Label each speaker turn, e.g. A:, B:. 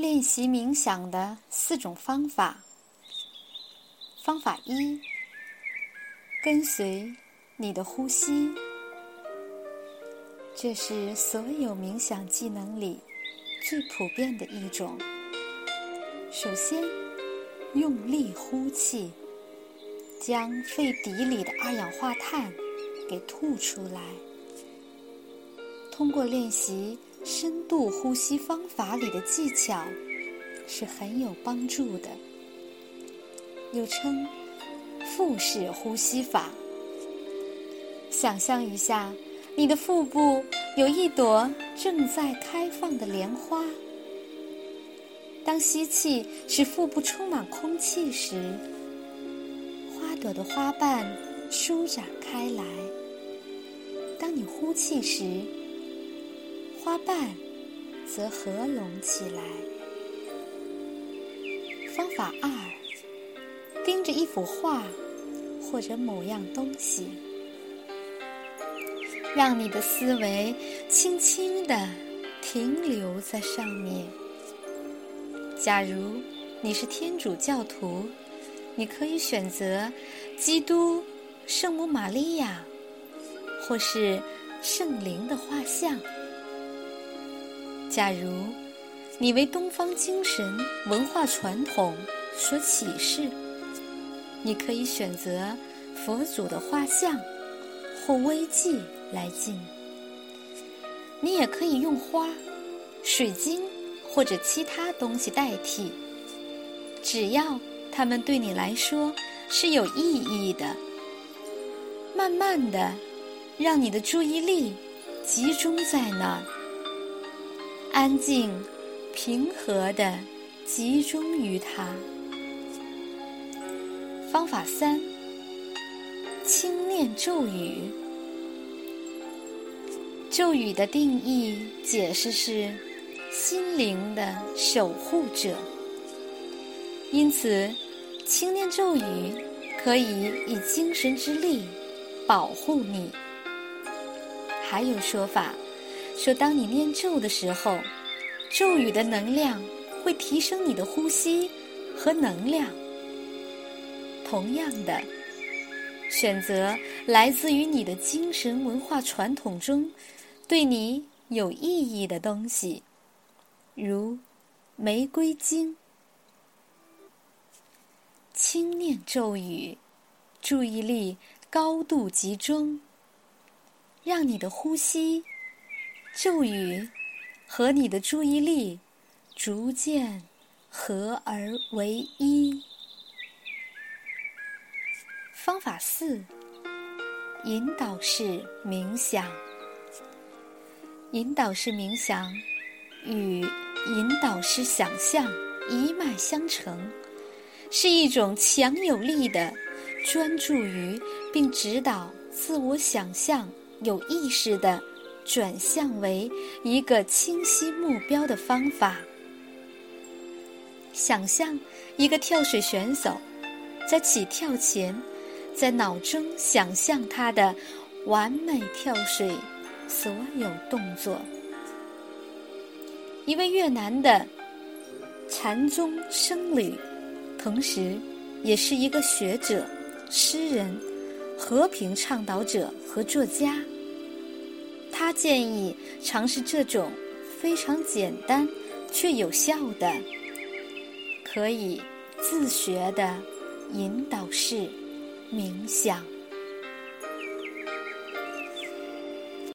A: 练习冥想的四种方法。方法一：跟随你的呼吸。这是所有冥想技能里最普遍的一种。首先，用力呼气，将肺底里的二氧化碳给吐出来。通过练习。深度呼吸方法里的技巧是很有帮助的，又称腹式呼吸法。想象一下，你的腹部有一朵正在开放的莲花。当吸气使腹部充满空气时，花朵的花瓣舒展开来；当你呼气时，花瓣则合拢起来。方法二：盯着一幅画或者某样东西，让你的思维轻轻地停留在上面。假如你是天主教徒，你可以选择基督、圣母玛利亚或是圣灵的画像。假如你为东方精神文化传统所启示，你可以选择佛祖的画像或微迹来敬。你也可以用花、水晶或者其他东西代替，只要它们对你来说是有意义的。慢慢的，让你的注意力集中在那儿。安静、平和的集中于它。方法三：轻念咒语。咒语的定义解释是心灵的守护者，因此轻念咒语可以以精神之力保护你。还有说法。说，当你念咒的时候，咒语的能量会提升你的呼吸和能量。同样的，选择来自于你的精神文化传统中对你有意义的东西，如玫瑰精。轻念咒语，注意力高度集中，让你的呼吸。咒语和你的注意力逐渐合而为一。方法四：引导式冥想。引导式冥想与引导式想象一脉相承，是一种强有力的专注于并指导自我想象有意识的。转向为一个清晰目标的方法。想象一个跳水选手在起跳前，在脑中想象他的完美跳水所有动作。一位越南的禅宗僧侣，同时也是一个学者、诗人、和平倡导者和作家。他建议尝试这种非常简单却有效的、可以自学的引导式冥想。